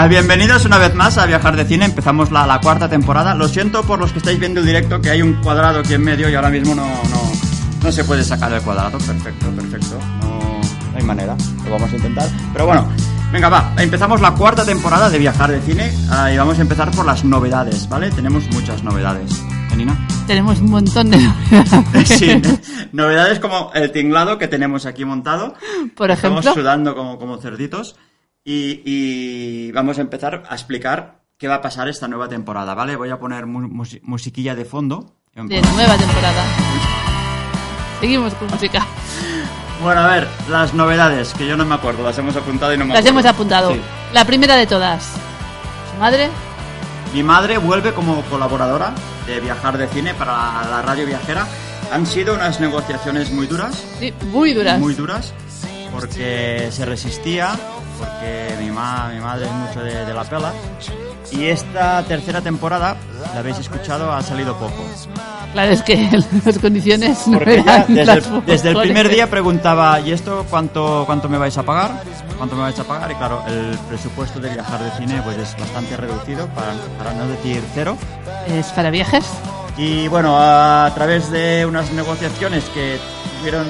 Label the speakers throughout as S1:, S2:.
S1: Ah, bienvenidos una vez más a Viajar de Cine. Empezamos la, la cuarta temporada. Lo siento por los que estáis viendo el directo que hay un cuadrado aquí en medio y ahora mismo no, no, no se puede sacar el cuadrado. Perfecto, perfecto. No, no hay manera. Lo vamos a intentar. Pero bueno, venga, va. Empezamos la cuarta temporada de Viajar de Cine ah, y vamos a empezar por las novedades, ¿vale? Tenemos muchas novedades. ¿Eh, Nina?
S2: Tenemos un montón de
S1: Sí, novedades como el tinglado que tenemos aquí montado.
S2: Por
S1: Estamos
S2: ejemplo.
S1: sudando como, como cerditos. Y, y vamos a empezar a explicar qué va a pasar esta nueva temporada, ¿vale? Voy a poner mu- musi- musiquilla de fondo.
S2: de nueva temporada. Seguimos con música.
S1: Bueno, a ver, las novedades, que yo no me acuerdo, las hemos apuntado y no me
S2: Las
S1: acuerdo.
S2: hemos apuntado.
S1: Sí.
S2: La primera de todas. Su madre.
S1: Mi madre vuelve como colaboradora de Viajar de Cine para la radio viajera. Han sido unas negociaciones muy duras,
S2: Sí, muy duras.
S1: muy duras, porque se resistía, porque mi, ma- mi madre es mucho de, de la pela. Y esta tercera temporada, la habéis escuchado, ha salido poco.
S2: Claro, es que las condiciones no
S1: Porque ya
S2: eran
S1: desde,
S2: las
S1: el, desde el primer día preguntaba, ¿y esto cuánto, cuánto me vais a pagar? ¿Cuánto me vais a pagar? Y claro, el presupuesto de viajar de cine pues es bastante reducido, para, para no decir cero.
S2: Es para viajes.
S1: Y bueno, a través de unas negociaciones que tuvieron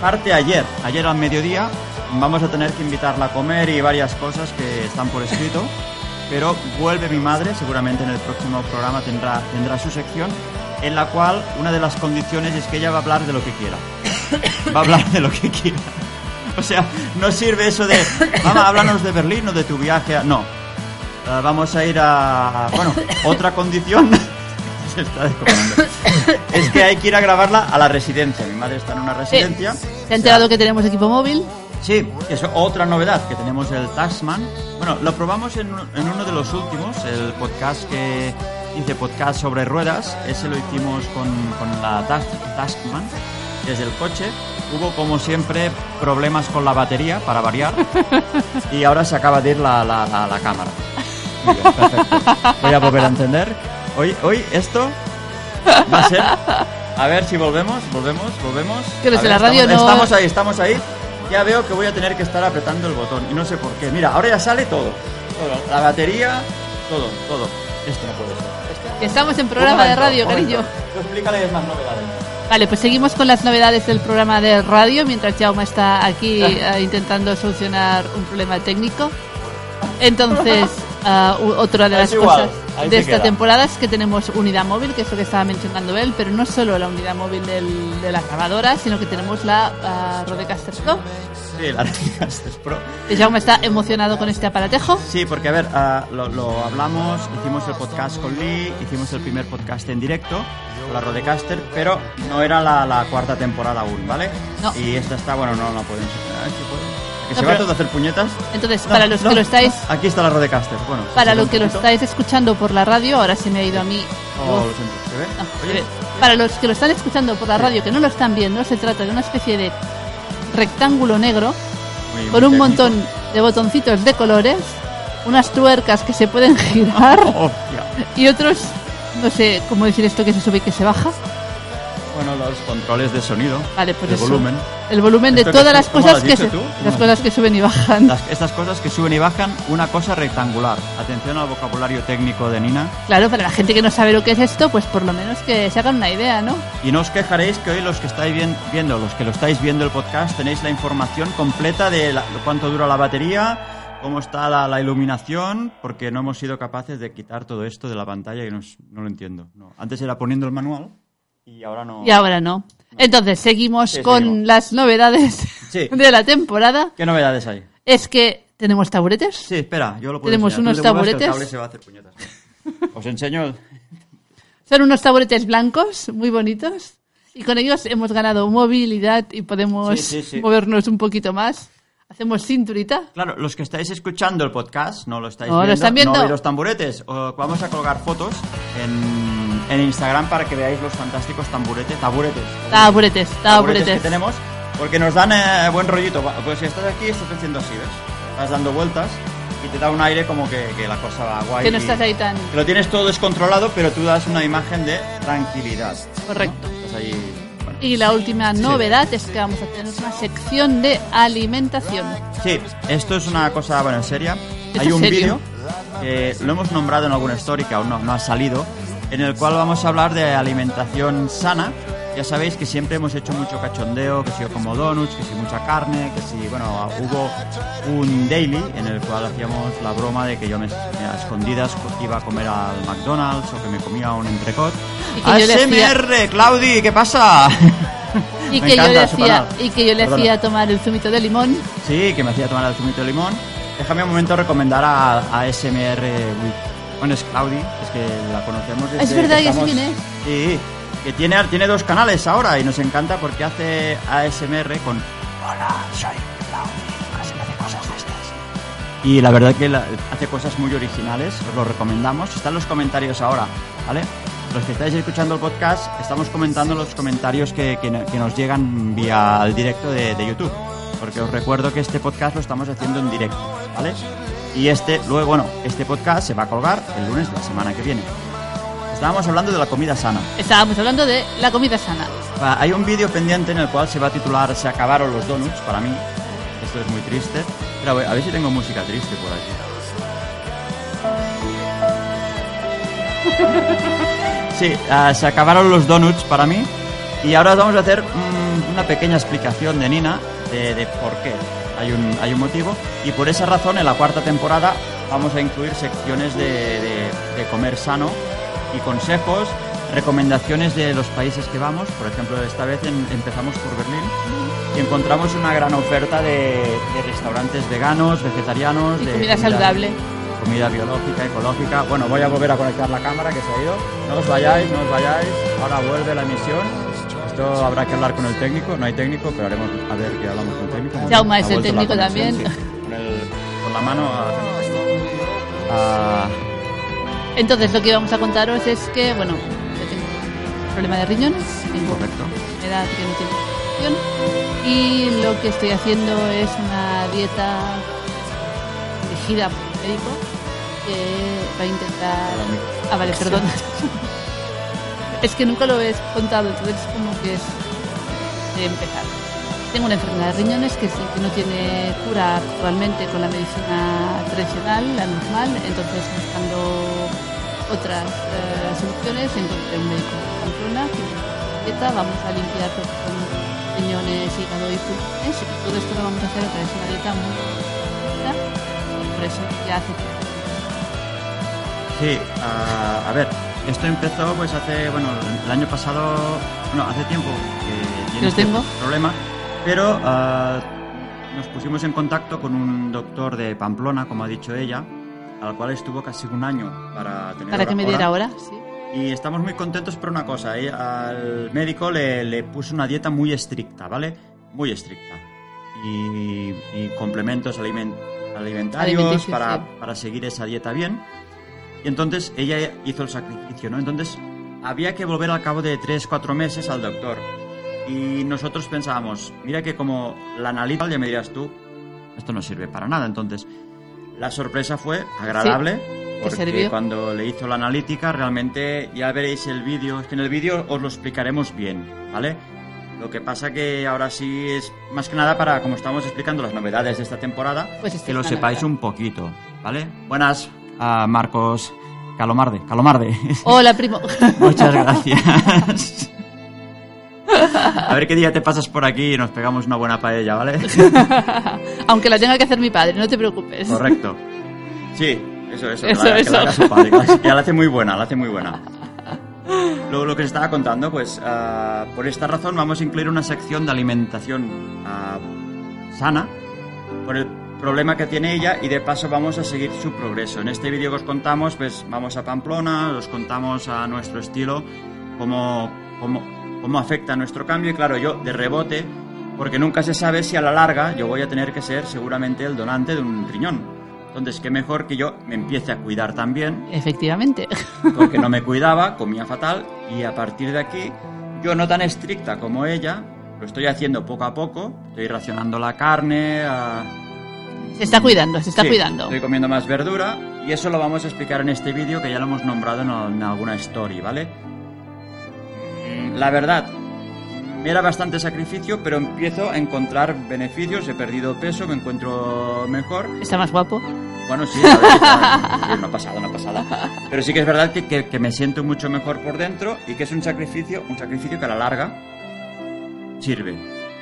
S1: parte ayer, ayer al mediodía, vamos a tener que invitarla a comer y varias cosas que están por escrito. Pero vuelve mi madre, seguramente en el próximo programa tendrá, tendrá su sección, en la cual una de las condiciones es que ella va a hablar de lo que quiera. Va a hablar de lo que quiera. O sea, no sirve eso de, mamá, háblanos de Berlín o de tu viaje. a-". No. Eh, vamos a ir a... Bueno, otra condición... Se está descojonando. Es que hay que ir a grabarla a la residencia. Mi madre está en una residencia.
S2: ¿Se ha enterado que tenemos equipo móvil?
S1: Sí, es otra novedad, que tenemos el Taskman. Bueno, lo probamos en, en uno de los últimos, el podcast que hice, podcast sobre ruedas. Ese lo hicimos con, con la Task, Taskman, desde el coche. Hubo, como siempre, problemas con la batería, para variar. Y ahora se acaba de ir la, la, la, la cámara. Muy bien, perfecto. Voy a volver a encender. Hoy, hoy esto va a ser... A ver si volvemos, volvemos, volvemos.
S2: Que los
S1: A
S2: de
S1: ver,
S2: la radio
S1: estamos,
S2: no-
S1: estamos ahí, estamos ahí. Ya veo que voy a tener que estar apretando el botón y no sé por qué. Mira, ahora ya sale todo. Todo. La batería, todo, todo. Esto no puede ser.
S2: Estamos en programa de radio,
S1: momento.
S2: cariño.
S1: Tú explícales más novedades.
S2: Vale, pues seguimos con las novedades del programa de radio mientras Jaume está aquí eh, intentando solucionar un problema técnico. Entonces, ah, u- otra de
S1: Es
S2: las
S1: igual,
S2: cosas de esta
S1: queda.
S2: temporada es que tenemos unidad móvil, que es lo que estaba mencionando él, pero no solo la unidad móvil del- de la grabadora, sino que tenemos la ah, Rodecaster Pro.
S1: Sí, la Rodecaster Pro.
S2: Y Jaume está emocionado con este aparatejo.
S1: Sí, porque a ver, ah, lo, lo hablamos, hicimos el podcast con Lee, hicimos el primer podcast en directo con la Rodecaster, pero no era la, la cuarta temporada aún, ¿vale?
S2: No.
S1: Y esta está, bueno, no la pueden enseñar. ¿Eh? ¿Que se va todo a hacer puñetas?
S2: Entonces, para los que lo estáis.
S1: Aquí está la Rodecaster, bueno.
S2: para los que lo estáis escuchando por la radio, ahora se me ha ido a mí.
S1: Oh,
S2: voz.
S1: lo siento, ¿se ve?
S2: No,
S1: Oye,
S2: eh, para los que lo están escuchando por la radio, que no lo están viendo, se trata de una especie de rectángulo negro
S1: muy- muy
S2: con un
S1: técnico.
S2: montón de botoncitos de colores, unas tuercas que se pueden girar
S1: Hostia.
S2: y otros, no sé cómo decir esto que se sube y que se baja.
S1: Bueno, los controles de sonido,
S2: Vale, pues
S1: de
S2: eso.
S1: volumen.
S2: El volumen de
S1: ¿Esto que-
S2: todas las cosas que se- las cosas que suben y bajan.
S1: Las- estas cosas que suben y bajan, una cosa rectangular. Atención al vocabulario técnico de Nina.
S2: Claro, para la gente que no sabe lo que es esto, pues por lo menos que se hagan una idea, ¿no?
S1: Y no os quejaréis que hoy los que estáis viendo, los que lo estáis viendo el podcast, tenéis la información completa de la- cuánto dura la batería, cómo está la, la iluminación, porque no hemos sido capaces de quitar todo esto de la pantalla y no, no lo entiendo. No. Antes era poniendo el manual y ahora no.
S2: Y ahora no. Entonces, seguimos
S1: Sí,
S2: con
S1: seguimos.
S2: las novedades
S1: Sí.
S2: de la temporada.
S1: ¿Qué novedades hay?
S2: Es que tenemos taburetes.
S1: Sí, espera, yo lo puedo
S2: Tenemos
S1: enseñar.
S2: Unos taburetes.
S1: El cable se va a hacer puñetas. Os enseño el...
S2: Son unos taburetes blancos, muy bonitos. Y con ellos hemos ganado movilidad y podemos
S1: Sí,
S2: movernos un poquito más. Hacemos cinturita.
S1: Claro, los que estáis escuchando el podcast, no lo estáis
S2: No, lo
S1: viendo,
S2: están viendo.
S1: no los tamburetes. O- vamos a colgar fotos en, en Instagram para que veáis los fantásticos tamburetes. Taburetes.
S2: Taburetes, taburetes.
S1: que tenemos, porque nos dan eh, buen rollito. Pues si estás aquí, estás haciendo así, ¿ves? Vas dando vueltas y te da un aire como que, que la cosa va guay.
S2: Que no estás ahí tan...
S1: que lo tienes todo descontrolado, pero tú das una imagen de tranquilidad. ¿no?
S2: Correcto.
S1: Estás ahí... bueno.
S2: Y la última novedad es que vamos a tener una sección de alimentación.
S1: Sí, esto es una cosa, bueno, seria.
S2: ¿Esto
S1: Hay un vídeo que lo hemos nombrado en alguna story que aún no, no ha salido, en el cual vamos a hablar de alimentación sana. Ya sabéis que siempre hemos hecho mucho cachondeo, que si yo como donuts, que si mucha carne, que si, bueno, hubo un daily en el cual hacíamos la broma de que yo me, a escondidas iba a comer al McDonald's o que me comía un entrecot. ASMR, Claudi, ¿qué pasa?
S2: Y que, yo
S1: encanta
S2: hacía, y que yo le
S1: Perdona.
S2: hacía tomar el zumito de limón.
S1: Sí, que me hacía tomar el zumito de limón. Déjame un momento recomendar a, a SMR. Bueno, es Claudi, es que la conocemos desde
S2: Es verdad,
S1: que
S2: sé
S1: estamos-
S2: quién es.
S1: Sí, que tiene, tiene dos canales ahora y nos encanta porque hace ASMR con Hola, soy Claudi, así hace cosas de estas. Y la verdad que la- hace cosas muy originales, os lo recomendamos. Están los comentarios ahora, ¿vale? Los que estáis escuchando el podcast, estamos comentando los comentarios que, que nos llegan vía el directo de, de YouTube. Porque os recuerdo que este podcast lo estamos haciendo en directo, ¿vale? Y este, luego, bueno, este podcast se va a colgar el lunes de la semana que viene. Estábamos hablando de la comida sana.
S2: Estábamos hablando de la comida sana.
S1: Hay un vídeo pendiente en el cual se va a titular Se acabaron los donuts, para mí. Esto es muy triste. Pero a ver, si tengo música triste por aquí. Sí, ah, se acabaron los donuts para mí. Y ahora os vamos a hacer mm, una pequeña explicación de Nina de, de por qué. Hay un, hay un motivo. Y por esa razón, en la cuarta temporada, vamos a incluir secciones de, de- de comer sano y consejos, recomendaciones de los países que vamos. Por ejemplo, esta vez en- empezamos por Berlín y encontramos una gran oferta de, de restaurantes veganos, vegetarianos,
S2: Y
S1: de
S2: comida saludable.
S1: comida biológica, ecológica. Bueno, voy a volver a conectar la cámara que se ha ido. No os vayáis, no os vayáis. Ahora vuelve la emisión. Esto habrá que hablar con el técnico. No hay técnico, pero haremos a ver que hablamos con el técnico.
S2: Jaume es el
S1: la
S2: técnico también.
S1: sí. Con, el- con la mano hacemos esto. Ah,
S2: Entonces, lo que vamos a contaros es que, bueno, yo tengo problema de riñones, tengo
S1: Correcto.
S2: edad que no tiene y lo que estoy haciendo es una dieta dirigida por un médico que va a intentar... Ah, vale, perdón. Es que nunca lo he contado, entonces es como que es de empezar. Tengo una enfermedad de riñones que sí que no tiene cura actualmente con la medicina tradicional, la normal, entonces buscando otras eh, soluciones encontré un médico de Pamplona que dieta, vamos a limpiar con riñones, hígado y pulmones y todo esto lo vamos a hacer a través de una dieta muy y por eso ya hace.
S1: Sí, ah, a ver, esto empezó pues hace, bueno, el año pasado, no, hace tiempo que tiene este
S2: tengo.
S1: problema, pero ah, nos pusimos en contacto con un doctor de Pamplona, como ha dicho ella, al cual estuvo casi un año para tener
S2: Para que me diera ahora, sí.
S1: Y estamos muy contentos por una cosa, ¿eh? al médico le, le puso una dieta muy estricta, ¿vale? Muy estricta. Y, y complementos aliment- alimentarios para,
S2: sí.
S1: para seguir esa dieta bien. Y entonces ella hizo el sacrificio, ¿no? Entonces había que volver al cabo de 3, 4 meses al doctor. Y nosotros pensábamos, mira que como la analítica, ya me dirás tú, esto no sirve para nada. Entonces, la sorpresa fue agradable Porque
S2: sirvió?
S1: cuando le hizo la analítica, realmente ya veréis el vídeo. Es que en el vídeo os lo explicaremos bien, ¿vale? Lo que pasa que ahora sí es más que nada para, como estamos explicando las novedades de esta temporada,
S2: Pues
S1: que lo
S2: es
S1: sepáis
S2: novedad.
S1: un poquito, ¿vale? Buenas, a Marcos Calomarde. Calomarde.
S2: Hola, primo.
S1: Muchas gracias. A ver qué día te pasas por aquí y nos pegamos una buena paella, ¿vale?
S2: Aunque la tenga que hacer mi padre, no te preocupes.
S1: Correcto. Sí, eso, eso.
S2: Eso,
S1: que la, que
S2: eso.
S1: la haga su padre, que la- que la hace muy buena, la hace muy buena. Lo, lo que os estaba contando, pues ah, por esta razón vamos a incluir una sección de alimentación ah, sana por el problema que tiene ella y de paso vamos a seguir su progreso. En este vídeo que os contamos, pues vamos a Pamplona, os contamos a nuestro estilo cómo, cómo, cómo afecta nuestro cambio y claro, yo de rebote, porque nunca se sabe si a la larga yo voy a tener que ser seguramente el donante de un riñón. Entonces, qué mejor que yo me empiece a cuidar también
S2: Efectivamente.
S1: porque no me cuidaba, comía fatal y a partir de aquí, yo no tan estricta como ella, lo estoy haciendo poco a poco, estoy racionando la carne, a-
S2: Se está cuidando, se está
S1: Sí,
S2: cuidando.
S1: Estoy comiendo más verdura y eso lo vamos a explicar en este vídeo que ya lo hemos nombrado en, en alguna story, ¿vale? Mm, La verdad, me era bastante sacrificio, pero empiezo a encontrar beneficios, he perdido peso, me encuentro mejor
S2: Está más guapo.
S1: bueno, sí, a ver, está- sí, no pasada, no pasada. Pero sí que es verdad que, que- que me siento mucho mejor por dentro y que es un sacrificio, un sacrificio que a la larga sirve.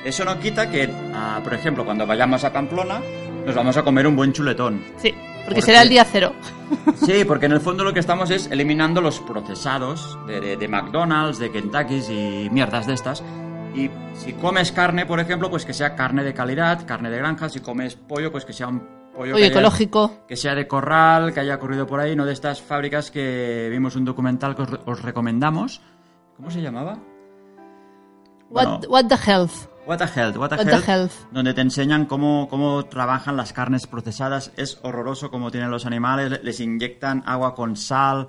S1: Eso no quita que, ah, por ejemplo, cuando vayamos a Pamplona, nos vamos a comer un buen chuletón.
S2: Sí, porque
S1: ¿Por
S2: será el día cero.
S1: Sí, porque en el fondo lo que estamos es eliminando los procesados de, de- de McDonald's, de Kentucky's y mierdas de estas. Y si comes carne, por ejemplo, pues que sea carne de calidad, carne de granja. Si comes pollo, pues que sea un pollo, que haya-
S2: ecológico.
S1: que sea de corral, que haya corrido por ahí, no de estas fábricas que vimos un documental que os, os recomendamos. ¿Cómo se llamaba? Bueno,
S2: What, what the health.
S1: What a Health, What a
S2: What
S1: Health,
S2: Health.
S1: donde te enseñan cómo, cómo trabajan las carnes procesadas. Es horroroso cómo tienen los animales, les inyectan agua con sal.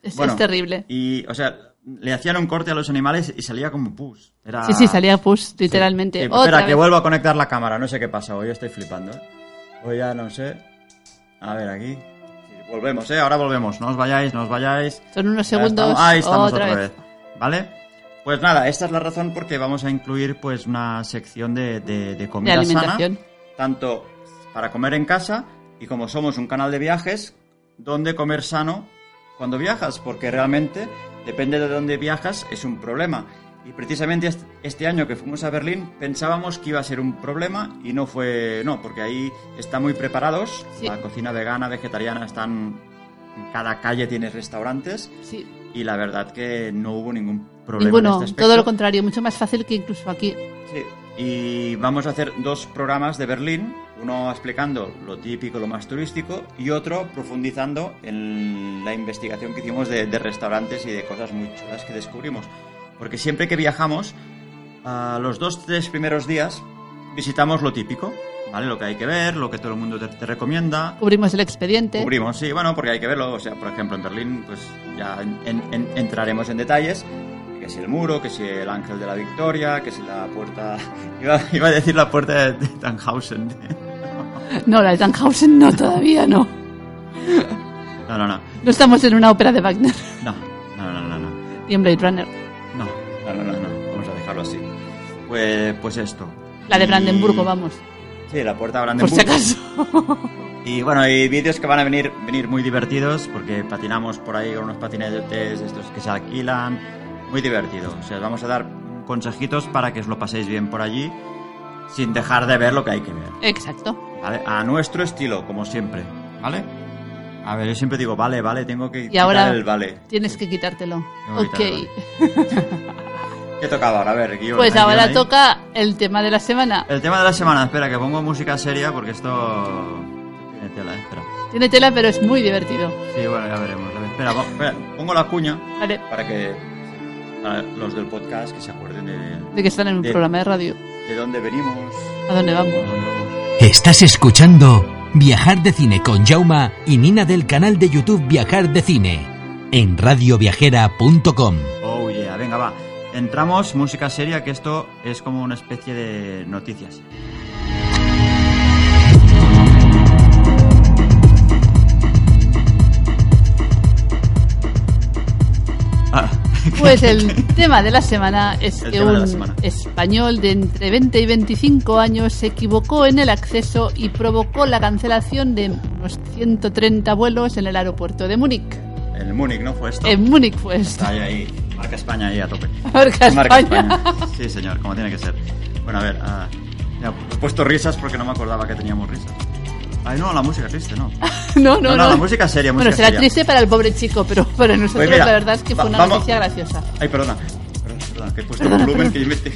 S2: Es,
S1: Bueno,
S2: es terrible.
S1: Y, o sea, le hacían un corte a los animales y salía como pus. Era...
S2: Sí, sí, salía pus, literalmente.
S1: Sí,
S2: Otra
S1: espera, que vuelvo a conectar la cámara. No sé qué pasa, hoy estoy flipando. ¿eh? Hoy ya no sé. A ver, aquí. Sí, volvemos, ¿eh? Ahora volvemos. No os vayáis, no os vayáis.
S2: Son unos segundos.
S1: estamos- Ahí estamos
S2: otra,
S1: otra,
S2: vez.
S1: vez. ¿Vale? Pues nada, esta es la razón porque vamos a incluir pues una sección de, de, de
S2: De
S1: comida
S2: alimentación.
S1: sana. Tanto para comer en casa y como somos un canal de viajes, dónde comer sano cuando viajas, porque realmente depende de dónde viajas es un problema. Y precisamente est- este año que fuimos a Berlín pensábamos que iba a ser un problema y no fue, no, porque ahí están muy preparados,
S2: Sí.
S1: la cocina vegana, vegetariana, están, en cada calle tienes restaurantes
S2: Sí.
S1: y la verdad que no hubo ningún problema en
S2: Ninguno,
S1: este
S2: todo lo contrario, mucho más fácil que incluso aquí.
S1: Sí, y vamos a hacer dos programas de Berlín, uno explicando lo típico, lo más turístico, y otro profundizando en la investigación que hicimos de, de restaurantes y de cosas muy chulas que descubrimos. Porque siempre que viajamos, a los dos, tres primeros días, visitamos lo típico, ¿vale? Lo que hay que ver, lo que todo el mundo te, te recomienda.
S2: Cubrimos el expediente.
S1: Cubrimos, sí, bueno, porque hay que verlo. O sea, por ejemplo, en Berlín, pues ya en- en- entraremos en detalles. Que si el muro, que si el ángel de la victoria, que si la puerta. Iba, iba a decir la puerta de, de Tannhausen.
S2: No, la de Tannhausen no, todavía no.
S1: No, no, no.
S2: No estamos en una ópera de Wagner.
S1: No, no, no, no, no.
S2: Ni en Blade Runner.
S1: No, no, no, no, no. Vamos a dejarlo así. Pues, pues esto.
S2: La de
S1: Y-
S2: Brandenburgo, vamos.
S1: Sí, la puerta de
S2: Por
S1: Brandenburgo.
S2: si acaso.
S1: Y bueno, hay vídeos que van a venir, venir muy divertidos porque patinamos por ahí con unos patinetes estos que se alquilan. Muy divertido. O sea, os vamos a dar consejitos para que os lo paséis bien por allí sin dejar de ver lo que hay que ver.
S2: Exacto.
S1: ¿Vale? A nuestro estilo, como siempre. ¿Vale? A ver, yo siempre digo, vale, vale, tengo que
S2: Y ahora
S1: quitar el vale.
S2: tienes que quitártelo.
S1: Tengo que
S2: Ok.
S1: quitar ¿Qué tocaba ahora? A ver, guion.
S2: Pues
S1: ¿hay guion
S2: ahora
S1: ahí?
S2: toca el tema de la semana.
S1: El tema de la semana. Espera, que pongo música seria porque esto... Tiene tela, eh, espera.
S2: Tiene tela, pero es muy divertido.
S1: Sí, bueno, ya veremos. Espera, espera, pongo la cuña
S2: Vale.
S1: para que los del podcast que se acuerden de,
S2: De que están en un
S1: De-
S2: programa de radio.
S1: de dónde venimos,
S2: ¿A dónde vamos?
S1: a dónde vamos.
S3: Estás escuchando Viajar de Cine con Jauma y Nina del canal de YouTube Viajar de Cine en radioviajera.com.
S1: Oh yeah, venga, va. Entramos, música seria, que esto es como una especie de noticias.
S2: Pues el tema de la semana es
S1: El
S2: que un
S1: semana.
S2: español de entre 20 y 25 años se equivocó en el acceso y provocó la cancelación de unos 130 vuelos en el aeropuerto de Múnich.
S1: El Múnich, ¿no? Fue esto.
S2: En Múnich fue esto.
S1: Está ahí, ahí. Marca España ahí a tope.
S2: Marca España.
S1: Sí, señor, como tiene que ser. Bueno, a ver. ya, he puesto risas porque no me acordaba que teníamos risas. Ay, no, la música triste, no.
S2: No, no,
S1: No, no, la música seria,
S2: Bueno,
S1: música
S2: será
S1: seria.
S2: triste para el pobre chico, pero para nosotros
S1: Pues mira,
S2: la verdad es que fue una
S1: vamos-
S2: noticia graciosa.
S1: Ay, perdona. Perdona, perdona, que he puesto volumen que mete.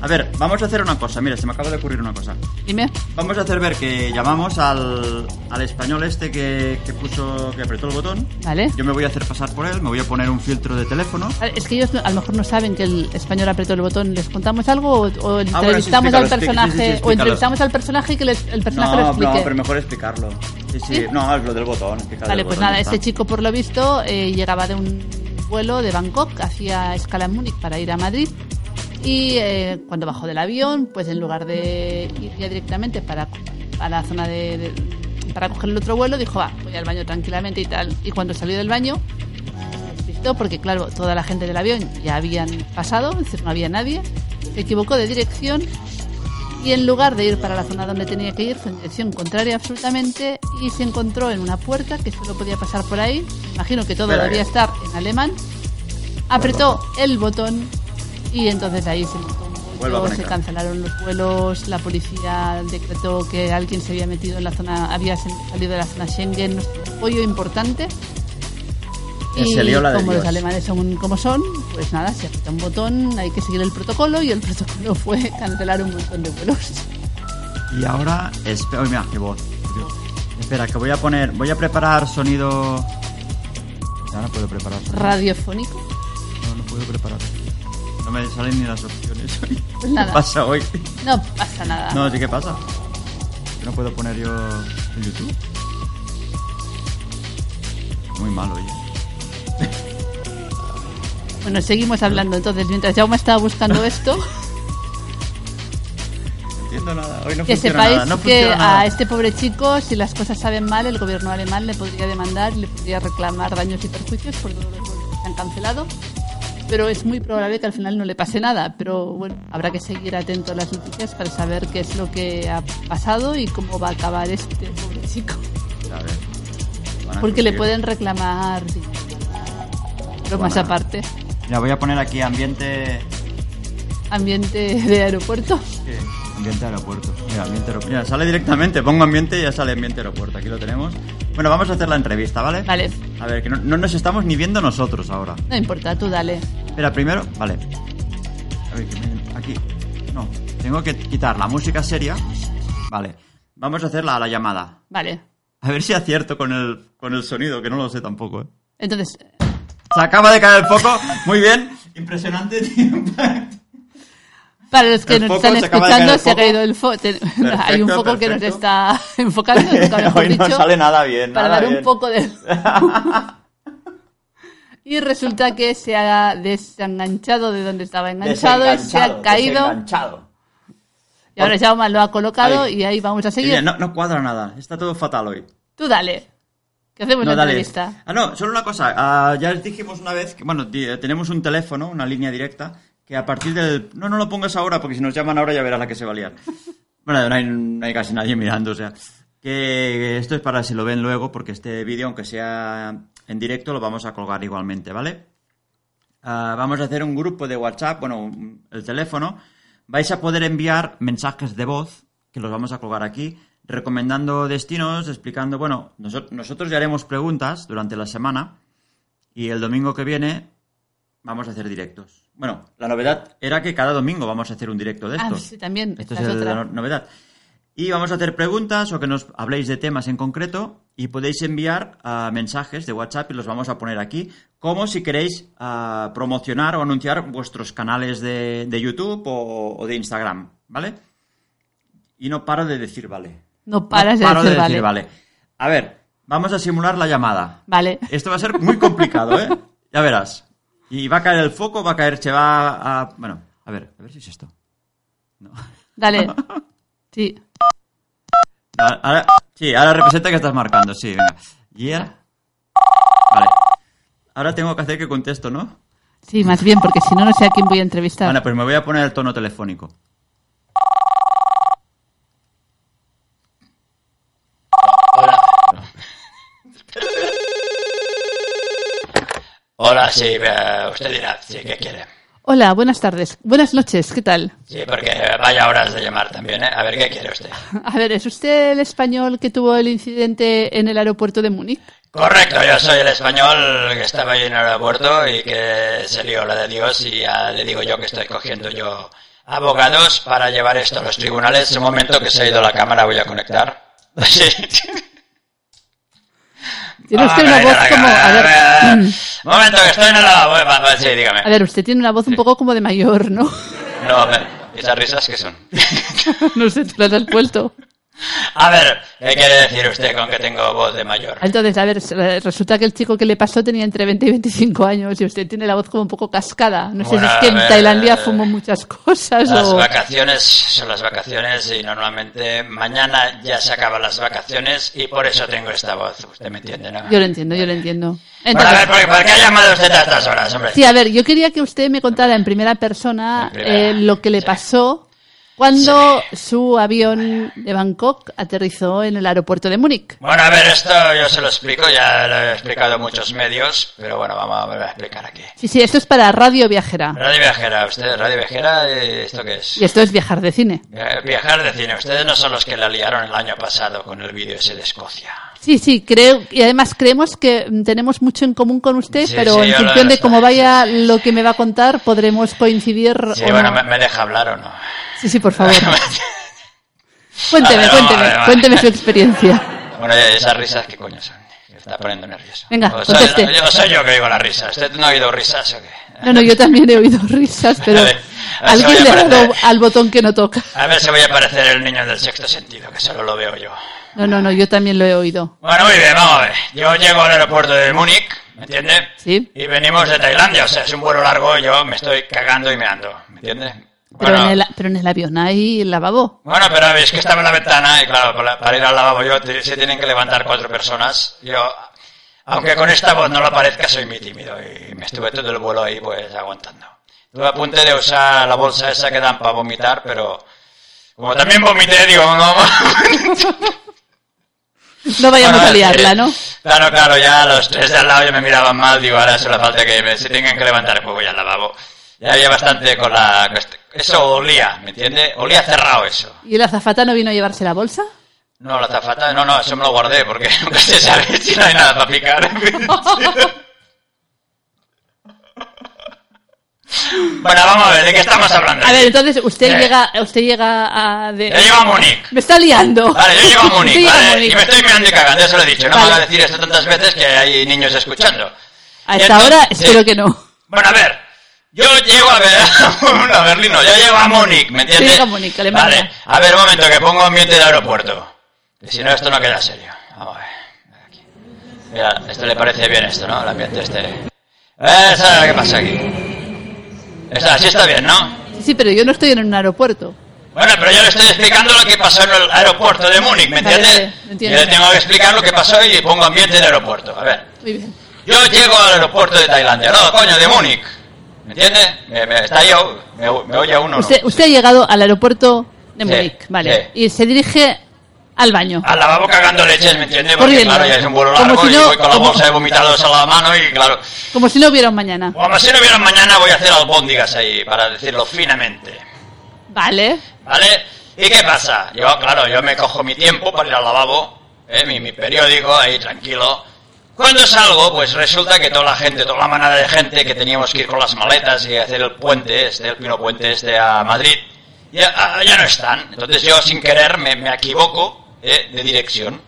S1: A ver, vamos a hacer una cosa. Mira, se me acaba de ocurrir una cosa.
S2: Dime.
S1: Vamos a hacer ver que llamamos al, al español este que, que puso, que apretó el botón.
S2: Vale.
S1: Yo me voy a hacer pasar por él, me voy a poner un filtro de teléfono.
S2: Es que ellos no- a lo mejor no saben que el español apretó el botón. ¿Les contamos algo o, o
S1: Ah,
S2: entrevistamos
S1: explícalo,
S2: al personaje?
S1: sí, sí, sí,
S2: o entrevistamos al personaje y que les- el personaje lo
S1: No,
S2: explique.
S1: no, pero mejor explicarlo. Sí, sí,
S2: ¿Sí?
S1: no, es lo del botón. explicar
S2: Vale, pues
S1: botón,
S2: nada,
S1: ya
S2: este
S1: está.
S2: chico por lo visto eh, llegaba de un vuelo de Bangkok, hacía escala en Múnich para ir a Madrid y eh, cuando bajó del avión, pues en lugar de ir ya directamente para a la zona de, de- para coger el otro vuelo, dijo, va, voy al baño tranquilamente y tal. Y cuando salió del baño, despistó porque claro, toda la gente del avión ya habían pasado, es decir, no había nadie, se equivocó de dirección y en lugar de ir para la zona donde tenía que ir, fue en dirección contraria absolutamente y se encontró en una puerta que solo podía pasar por ahí. Imagino que todo debía
S1: que-
S2: estar en alemán. Apretó el botón y entonces ahí se montó se cancelaron los vuelos, la policía decretó que alguien se había metido en la zona, había salido de la zona Schengen, no sé, un pollo importante.
S1: Que
S2: Y
S1: se lió la de
S2: como los alemanes son como son, pues nada, se aprieta un botón, hay que seguir el protocolo y el protocolo fue cancelar un montón de vuelos.
S1: Y ahora, espera, mira, qué voz. Espera, que voy a poner, voy a preparar sonido. Ya no puedo preparar sonido.
S2: Radiofónico.
S1: No, no puedo preparar. No me salen ni las opciones hoy.
S2: Pues nada.
S1: ¿Qué pasa hoy?
S2: No pasa nada.
S1: No, sí, ¿qué pasa? Que no puedo poner yo en YouTube. Muy malo, oye.
S2: Bueno, seguimos hablando entonces. Mientras Jaume estaba buscando esto,
S1: No entiendo nada. Hoy no
S2: que sepáis
S1: nada. No
S2: que
S1: nada.
S2: a este pobre chico, si las cosas saben mal, el gobierno alemán le podría demandar y le podría reclamar daños y perjuicios por todos los que se han cancelado. Pero es muy probable que al final no le pase nada. Pero bueno, habrá que seguir atento a las noticias para saber qué es lo que ha pasado y cómo va a acabar este pobre chico.
S1: A ver.
S2: Porque le pueden reclamar dinero. Pero más
S1: Bueno.
S2: aparte,
S1: Mira, voy a poner aquí ambiente.
S2: ambiente de aeropuerto.
S1: ¿qué? Ambiente aeropuerto. Mira, ambiente aeropuerto. Mira, sale directamente. Pongo ambiente y ya sale ambiente aeropuerto. Aquí lo tenemos. Bueno, vamos a hacer la entrevista, ¿vale?
S2: Vale,
S1: A ver, que no, no nos estamos ni viendo nosotros ahora.
S2: no importa, tú dale.
S1: Espera, primero, vale. A ver, que me- aquí. No, tengo que quitar la música seria. Vale. Vamos a hacer la, la llamada.
S2: Vale.
S1: A ver si acierto con el, con el sonido, que no lo sé tampoco. ¿eh?
S2: Entonces,
S1: Se acaba de caer el foco. Muy bien. Impresionante. tío.
S2: Para los que nos están escuchando, se ha caído el foco. Hay un foco que nos está enfocando,
S1: Hoy no
S2: dicho,
S1: sale nada bien.
S2: para
S1: nada
S2: dar un poco de... y resulta que se ha desenganchado de donde estaba enganchado y se ha caído. Y ahora Jaume lo ha colocado
S1: Ahí.
S2: y ahí vamos a seguir.
S1: mira, no, no cuadra nada. Está todo fatal hoy.
S2: Tú dale. Que hacemos
S1: No,
S2: la
S1: dale.
S2: entrevista.
S1: Ah, no, solo una cosa. Ah, ya les dijimos una vez que, bueno, eh, tenemos un teléfono, una línea directa, que a partir del... No, no lo pongas ahora, porque si nos llaman ahora ya verás la que se va a liar. Bueno, no hay, no hay casi nadie mirando, o sea... Que esto es para si lo ven luego, porque este vídeo, aunque sea en directo, lo vamos a colgar igualmente, ¿vale? Ah, vamos a hacer un grupo de WhatsApp, bueno, el teléfono. Vais a poder enviar mensajes de voz, que los vamos a colgar aquí, recomendando destinos, explicando, bueno, noso- nosotros ya haremos preguntas durante la semana y el domingo que viene vamos a hacer directos. Bueno, la novedad era que cada domingo vamos a hacer un directo de
S2: Ah,
S1: estos.
S2: sí, también.
S1: Esto es
S2: otra.
S1: la no- novedad. Y vamos a hacer preguntas o que nos habléis de temas en concreto y podéis enviar ah, mensajes de WhatsApp y los vamos a poner aquí, como si queréis ah, promocionar o anunciar vuestros canales de, de YouTube o, o de Instagram, ¿vale? Y no paro de decir vale.
S2: No paras
S1: No
S2: de
S1: paro
S2: decir,
S1: de decir
S2: vale.
S1: vale. A ver, vamos a simular la llamada.
S2: Vale.
S1: Esto va a ser muy complicado, ¿eh? Ya verás. Y va a caer el foco, va a caer, se va a... Bueno, a ver, a ver si es esto.
S2: Dale. Sí.
S1: Ahora, ahora- sí, ahora representa que estás marcando, sí, venga. Y ahora... Vale. Ahora tengo que hacer que contesto, ¿no?
S2: Sí, más bien, porque si no, no sé a quién voy a entrevistar.
S1: Bueno, pues me voy a poner el tono telefónico.
S4: Hola, sí, usted dirá, sí, ¿qué quiere?
S2: Hola, buenas tardes. Buenas noches, ¿qué tal?
S4: Sí, porque vaya horas de llamar también, ¿eh? A ver, ¿qué quiere usted?
S2: A ver, ¿es usted el español que tuvo el incidente en el aeropuerto de Múnich?
S4: Correcto, yo soy el español que estaba ahí en el aeropuerto y que se lió la de Dios y ya le digo yo que estoy cogiendo yo abogados para llevar esto a los tribunales. Un momento que se ha ido la cámara, voy a conectar. Sí.
S2: Tiene usted
S4: Vamos
S2: una voz como... A ver,
S4: Un momento, que estoy en el lavabo. va, va, Sí, dígame.
S2: a ver, usted tiene una voz un poco como de mayor, ¿no?
S4: No, me- esas risas que son.
S2: No sé, tú las has puesto.
S4: A ver, ¿qué quiere decir usted con que tengo voz de mayor?
S2: Entonces, a ver, resulta que el chico que le pasó tenía entre 20 y 25 años y usted tiene la voz como un poco cascada. No sé
S4: Bueno,
S2: si es que en Tailandia fumo muchas cosas
S4: Las
S2: o...
S4: vacaciones son las vacaciones y normalmente mañana ya se acaban las vacaciones y por eso tengo esta voz. Usted me entiende, ¿no?
S2: Yo lo entiendo, yo lo entiendo.
S4: Bueno, a
S2: Entonces,
S4: ver, ¿por, por qué ha llamado usted a estas horas, hombre?
S2: sí, a ver, yo quería que usted me contara en primera persona
S4: En primera,
S2: eh, lo que le
S4: sí.
S2: pasó cuando su avión de Bangkok aterrizó en el aeropuerto de Múnich.
S4: Bueno, a ver, esto yo se lo explico, ya lo he explicado en muchos medios, pero bueno, vamos a volver a explicar aquí.
S2: Sí, sí, esto es para Radio Viajera.
S4: Radio Viajera, ¿usted Radio Viajera? eh, ¿Esto qué es?
S2: Y esto es viajar de cine.
S4: Eh, Viajar de cine. Ustedes no son los que la liaron el año pasado con el vídeo ese de Escocia.
S2: Sí, sí, creo, y además creemos que tenemos mucho en común con usted,
S4: Sí,
S2: pero
S4: sí,
S2: en función de cómo vaya lo que me va a contar, podremos coincidir
S4: Sí,
S2: o
S4: bueno,
S2: no.
S4: ¿me, me deja hablar o no?
S2: Sí, sí, por favor. Cuénteme,
S4: ver,
S2: cuénteme,
S4: ver,
S2: cuénteme su experiencia.
S4: Bueno, esas risas, ¿qué coño son? Está poniendo nervioso.
S2: Venga,
S4: o soy, yo, soy yo que oigo las risas. ¿Usted no ha oído risas o qué?
S2: No, no, yo también he oído risas, pero
S4: A ver, a ver si
S2: alguien le ha dado al botón que no toca.
S4: A ver si voy a parecer el niño del sexto sentido, que solo lo veo yo.
S2: No, no, no, yo también lo he oído.
S4: Bueno, muy bien, vamos a ver. Yo llego al aeropuerto de Múnich, ¿me entiende?
S2: Sí.
S4: Y venimos de Tailandia, o sea, es un vuelo largo yo me estoy cagando y meando, ¿me entiende?
S2: Pero,
S4: Bueno,
S2: en el, pero en el avión hay lavabo.
S4: Bueno, pero es que estaba en la ventana y claro, para, para ir al lavabo yo te- se tienen que levantar cuatro personas. Yo, aunque con esta voz no lo parezca, soy muy tímido y me estuve todo el vuelo ahí pues aguantando. Estuve a punto de usar la bolsa esa que dan para vomitar, pero como también vomité, digo, no,
S2: No vayamos
S4: Bueno,
S2: a liarla. ¿no?
S4: Claro, claro, ya los tres de al lado ya me miraban mal, digo, ahora solo falta que me- se tengan que levantar, pues voy al lavabo. Ya había bastante con la... Eso olía, ¿me entiende? Olía cerrado eso.
S2: ¿Y el azafata no vino a llevarse la bolsa?
S4: No, la zafata, no, no, eso me lo guardé porque nunca se sabe si no hay nada para picar. bueno, vamos a ver, ¿de qué estamos hablando?
S2: A ver, entonces usted llega, usted llega a... De...
S4: Yo llego a Múnich.
S2: Me está liando.
S4: Vale, yo llego a Múnich,
S2: a
S4: ¿vale?
S2: Múnich.
S4: Y me estoy mirando y cagando, eso lo he dicho. No me
S2: Vale.
S4: van a decir esto tantas veces que hay niños escuchando.
S2: A
S4: Y
S2: esta
S4: entonces-
S2: hora
S4: sí.
S2: espero que no.
S4: Bueno, a ver. Yo llego a ver, a Berlín, no, yo llego a Múnich, ¿me entiendes?
S2: llega a Múnich, Alemania.
S4: Vale, a ver, un momento, que pongo ambiente de aeropuerto. Que si no, esto no queda serio. Vamos a ver. Aquí. Mira, esto le parece bien esto, ¿no? El ambiente este. Eh, ¿sabes qué pasa aquí? Está, así está bien, ¿no?
S2: Sí, sí, pero yo no estoy en un aeropuerto.
S4: Bueno, pero yo le estoy explicando lo que pasó en el aeropuerto de Múnich, ¿me entiendes?
S2: vale,
S4: y
S2: entiendo.
S4: le tengo que explicar lo que pasó y pongo ambiente de aeropuerto. A ver.
S2: Muy bien.
S4: Yo llego al aeropuerto de Tailandia, no, coño, de Múnich. ¿Me entiendes? Me, me- está yo, me, me oye uno. ¿no?
S2: Usted, usted ha llegado al aeropuerto de
S4: Sí,
S2: Múnich, vale.
S4: sí.
S2: Y se dirige al baño.
S4: Al lavabo cagando leches, ¿me entiendes? Porque
S2: Corriendo.
S4: claro, ya es un vuelo
S2: Como
S4: largo
S2: si no-
S4: y voy con la
S2: como-
S4: bolsa de vomitados a la mano y claro.
S2: Como si no hubiera un mañana.
S4: Como si no hubiera un mañana voy a hacer albóndigas ahí, para decirlo finamente.
S2: Vale.
S4: ¿Vale? ¿Y qué pasa? Yo, claro, yo me cojo mi tiempo para ir al lavabo, ¿eh? mi, mi periódico ahí tranquilo. Cuando salgo, pues resulta que toda la gente, toda la manada de gente que teníamos que ir con las maletas y hacer el puente, este, el pino puente este a Madrid, ya, ah, ya no están. Entonces yo sin querer me, me equivoco ¿eh? de dirección.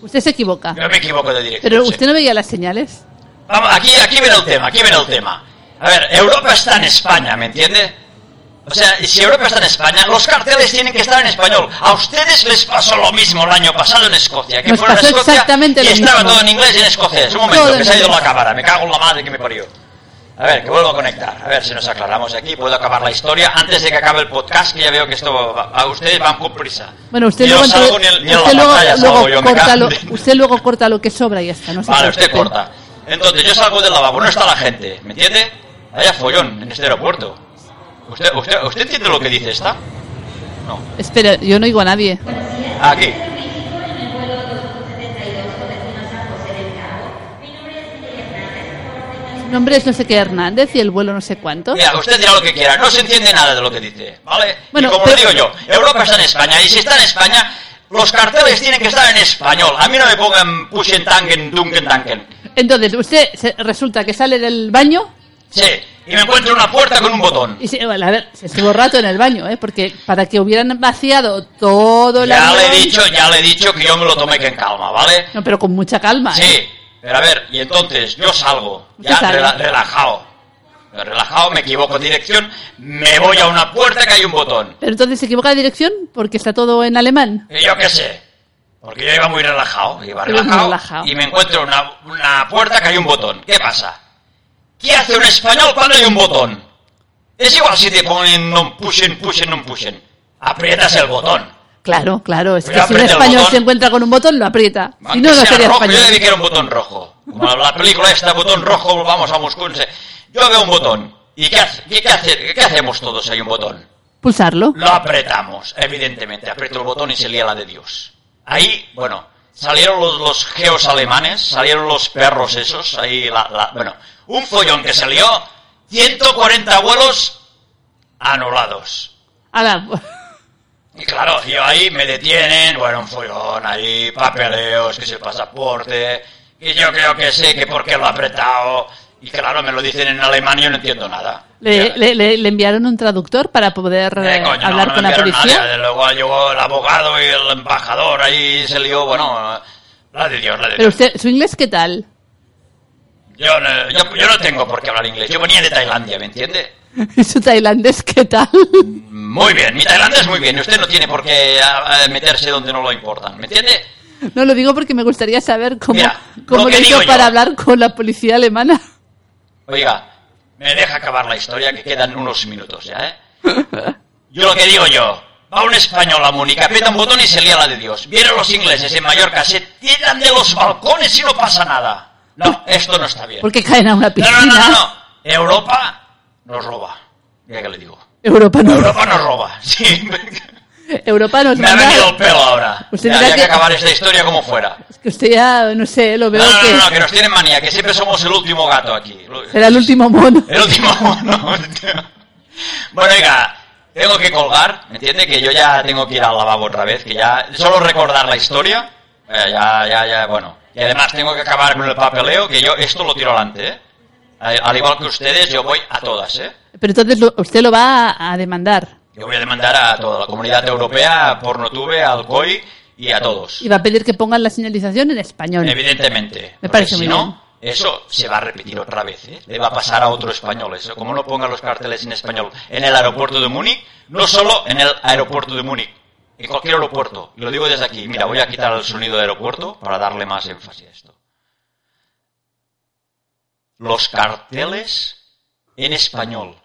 S2: Usted se equivoca.
S4: Yo me equivoco de dirección.
S2: Pero
S4: sí.
S2: usted no veía las señales.
S4: Vamos, aquí, aquí viene el tema, aquí viene el tema. A ver, Europa está en España, ¿me entiende? O sea, si Europa está en España, los carteles tienen que estar en español. A ustedes les pasó lo mismo el año pasado en Escocia, que
S2: Nos
S4: fueron a Escocia
S2: exactamente
S4: y estaba
S2: mismo.
S4: todo en inglés y en escocés. Un momento,
S2: Todo
S4: que se ha ido la cámara, me cago en la madre que me parió. A ver, que vuelvo a conectar. A ver si nos aclaramos aquí. Puedo acabar la historia antes de que acabe el podcast, que ya veo que esto va- a ustedes van con prisa.
S2: Bueno, usted
S4: Yo
S2: luego,
S4: salgo
S2: entre-
S4: ni en- ni en la
S2: usted luego,
S4: pantalla
S2: luego
S4: salgo yo, me
S2: corta lo,
S4: en-
S2: usted luego corta lo que sobra y ya está. No se
S4: Vale, usted corta. Entonces yo salgo del lavabo, no está la gente, ¿me entiende? Vaya follón en este aeropuerto. ¿Usted, usted, ¿Usted entiende lo que dice esta? No.
S2: Espera, yo no oigo a nadie.
S4: Aquí.
S2: Nombre es no sé qué Hernández y el vuelo no sé cuánto.
S4: Mira, usted dirá lo que quiera, no se entiende nada de lo que dice, ¿vale?
S2: Bueno,
S4: y como
S2: pero-
S4: digo yo, Europa está en España, y si está en España, los carteles tienen que estar en español. A mí no me pongan pushen tanken, dunken tanken.
S2: Entonces, usted se- resulta que sale del baño
S4: Sí, y me encuentro una puerta con un botón.
S2: y se, bueno, a ver, se estuvo rato en el baño, ¿eh? Porque para que hubieran vaciado todo el
S4: Ya le he
S2: avión-
S4: dicho, ya le he dicho que yo me lo tomé que en calma, ¿vale?
S2: No, pero con mucha calma. ¿eh?
S4: Pero a ver, y entonces yo salgo, ya rela- relajado. Relajado, me equivoco de dirección, me voy a una puerta que hay un botón.
S2: Pero entonces se equivoca de dirección porque está todo en alemán.
S4: Y yo qué sé. Porque yo iba muy relajado, iba relajado. y me encuentro una, una puerta que hay un botón. ¿Qué pasa? ¿Qué hace un español cuando hay un botón? Es igual si te ponen non pushen, pushen, non pushen. Aprietas el botón.
S2: Claro, claro, es que
S4: a
S2: si un español se encuentra con un botón, lo aprieta. Si no, no sería
S4: rojo, yo
S2: español.
S4: debí que era un botón rojo. Como la película esta, botón rojo, vamos a Moscú. Yo veo un botón. ¿Y qué, hace- qué, hace- qué hacemos todos si hay un botón?
S2: Pulsarlo.
S4: Lo apretamos, evidentemente. Aprieto el botón y se lía la de Dios. Ahí, bueno, salieron los, los geos alemanes, salieron los perros esos, ahí, la, la- bueno, un follón que salió, 140 vuelos anulados.
S2: Ahora,
S4: Y claro, yo ahí me detienen, bueno, un follón ahí, papeleos, que es el pasaporte, y yo creo que sé que por qué lo he apretado, y claro, me lo dicen en alemán y yo no entiendo nada.
S2: le, le- le- le enviaron un traductor para poder
S4: Eh,
S2: eh,
S4: coño, no,
S2: hablar
S4: no
S2: con
S4: me
S2: la policía.
S4: Luego llegó el abogado y el embajador ahí se lió, bueno, la de Dios, la de
S2: Pero
S4: Dios.
S2: usted, ¿su inglés qué tal?
S4: Yo, no, yo, yo no tengo por qué hablar inglés. Yo venía de Tailandia, ¿me entiende?
S2: ¿Y su tailandés qué tal?
S4: Muy bien, mi tailandés muy bien. Usted no tiene por qué a- a meterse donde no lo importan, ¿me entiende?
S2: No lo digo porque me gustaría saber cómo,
S4: Mira,
S2: cómo
S4: lo
S2: le hizo
S4: yo.
S2: para hablar con la policía alemana.
S4: Oiga, me deja acabar la historia que quedan unos minutos ya, ¿eh? Yo lo que digo yo, va un español a Múnich, aprieta un botón y se lía la de Dios. Vienen los ingleses en Mallorca, se tiran de los balcones y no pasa nada. No, esto no está bien.
S2: Porque caen a una
S4: No,
S2: piscina.
S4: no, no, no, no. Europa nos roba. Mira que le digo.
S2: Europa no.
S4: Europa nos roba. Sí.
S2: Europa nos
S4: Me ha venido el pelo ahora.
S2: Usted
S4: Ya que
S2: que-
S4: acabar esta historia como fuera.
S2: Es que usted ya, no sé, lo veo
S4: No, no,
S2: que
S4: no, no, que nos tienen manía, que siempre somos el último gato aquí.
S2: será el último mono.
S4: El último mono. bueno, oiga, tengo que colgar, ¿me entiende? Que yo ya tengo que ir al lavabo otra vez, que ya... Solo recordar la historia, eh, ya, ya, ya, bueno. Y además tengo que acabar con el papeleo, que yo esto lo tiro adelante, ¿eh? Al al igual que ustedes, yo voy a todas, ¿eh?
S2: Pero entonces lo- usted lo va a, a demandar
S4: Yo voy a demandar a toda la comunidad europea, a Pornotube, al COI y a todos.
S2: y va a pedir que pongan la señalización en español.
S4: Evidentemente.
S2: Me parece
S4: si
S2: muy
S4: no,
S2: bien.
S4: eso se va a repetir otra vez. ¿eh? Le va a pasar a otro español eso. Como no pongan los carteles en español en el aeropuerto de Múnich, no solo en el aeropuerto de Múnich, en cualquier aeropuerto. Y lo digo desde aquí. Mira, voy a quitar el sonido de aeropuerto para darle más énfasis a esto. Los carteles en español.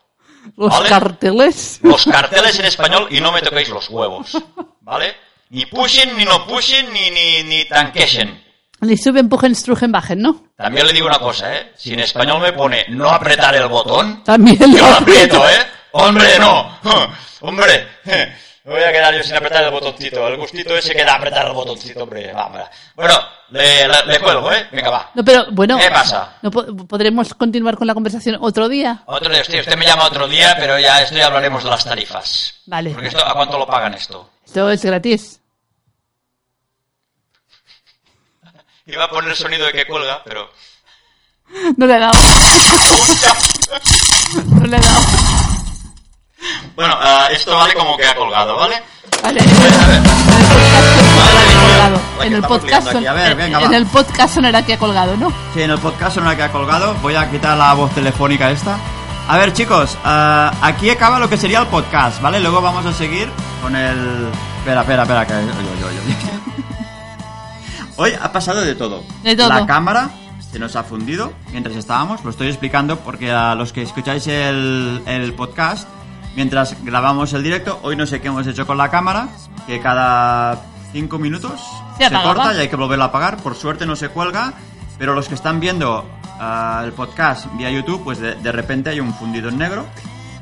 S2: Los
S4: ¿Vale?
S2: carteles.
S4: Los carteles en español y no me toquéis los huevos. ¿Vale? Ni pushen, ni no pushen, ni, ni, ni tanqueschen.
S2: Ni suben, empujen, strujen, bajen, ¿no?
S4: También le digo una cosa, ¿eh? Si en español me pone no apretar el botón,
S2: También
S4: yo
S2: lo
S4: aprieto, ¿eh? Hombre, no. Hombre. Me voy a quedar yo sin apretar el botoncito. El gustito ese queda apretar el botoncito, hombre. Vamos. Bueno, le, le- le cuelgo, ¿eh? Venga, va.
S2: No, pero bueno.
S4: ¿Qué pasa?
S2: ¿no po- ¿Podremos continuar con la conversación otro día?
S4: Otro día, usted, usted me llama otro día, pero ya esto ya hablaremos de las tarifas.
S2: Vale.
S4: Porque esto, ¿a cuánto lo pagan esto?
S2: Esto es gratis.
S4: Iba a poner el sonido de que cuelga, pero...
S2: No le he dado. No le he dado.
S4: Bueno, ah, esto vale como que ha colgado, ¿vale?
S2: Vale. En el podcast,
S1: liando aquí. A ver, venga,
S2: en el podcast sonará que ha colgado, ¿no?
S1: Sí, en el podcast no la que ha colgado. Voy a quitar la voz telefónica esta. A ver, chicos, ah, aquí acaba lo que sería el podcast, ¿vale? Luego vamos a seguir con el. Espera, espera, espera. Que... Hoy ha pasado de todo.
S2: De todo.
S1: La cámara se nos ha fundido mientras estábamos. Lo estoy explicando porque a los que escucháis el, el podcast, mientras grabamos el directo, hoy no sé qué hemos hecho con la cámara, que cada cinco minutos
S2: Se apagaba.
S1: corta y hay que volverla a apagar. Por suerte no se cuelga, pero los que están viendo ah, el podcast vía YouTube, pues de, de repente hay un fundido en negro.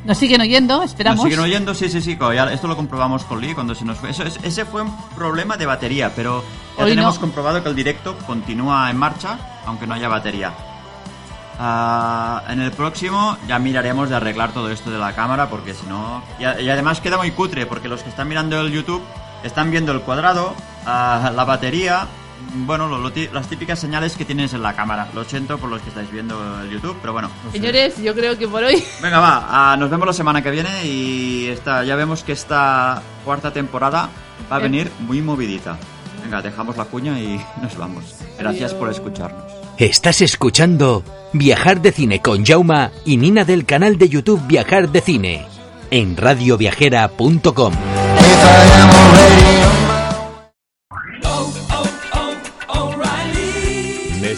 S2: Nos siguen oyendo, esperamos.
S1: Nos siguen oyendo, sí, sí, sí. ya esto lo comprobamos con Lee cuando se nos fue. Eso, es- ese fue un problema de batería, pero ya
S2: Hoy
S1: tenemos
S2: no.
S1: comprobado que el directo continúa en marcha, aunque no haya batería. Ah, en el próximo ya miraremos de arreglar todo esto de la cámara, porque si no. Y, y además queda muy cutre, porque los que están mirando el YouTube están viendo el cuadrado, ah, la batería. Bueno, lo- lo las típicas señales que tienes en la cámara. Lo siento por los que estáis viendo el YouTube, pero bueno.
S2: Señores, yo creo que por hoy.
S1: Venga, va, ah, nos vemos la semana que viene y esta, ya vemos que esta cuarta temporada va a
S2: Eh.
S1: venir muy movidita. Venga, dejamos la cuña y nos vamos. Gracias por escucharnos.
S3: Estás escuchando Viajar de Cine con Jauma y Nina del canal de YouTube Viajar de Cine en radioviajera.com.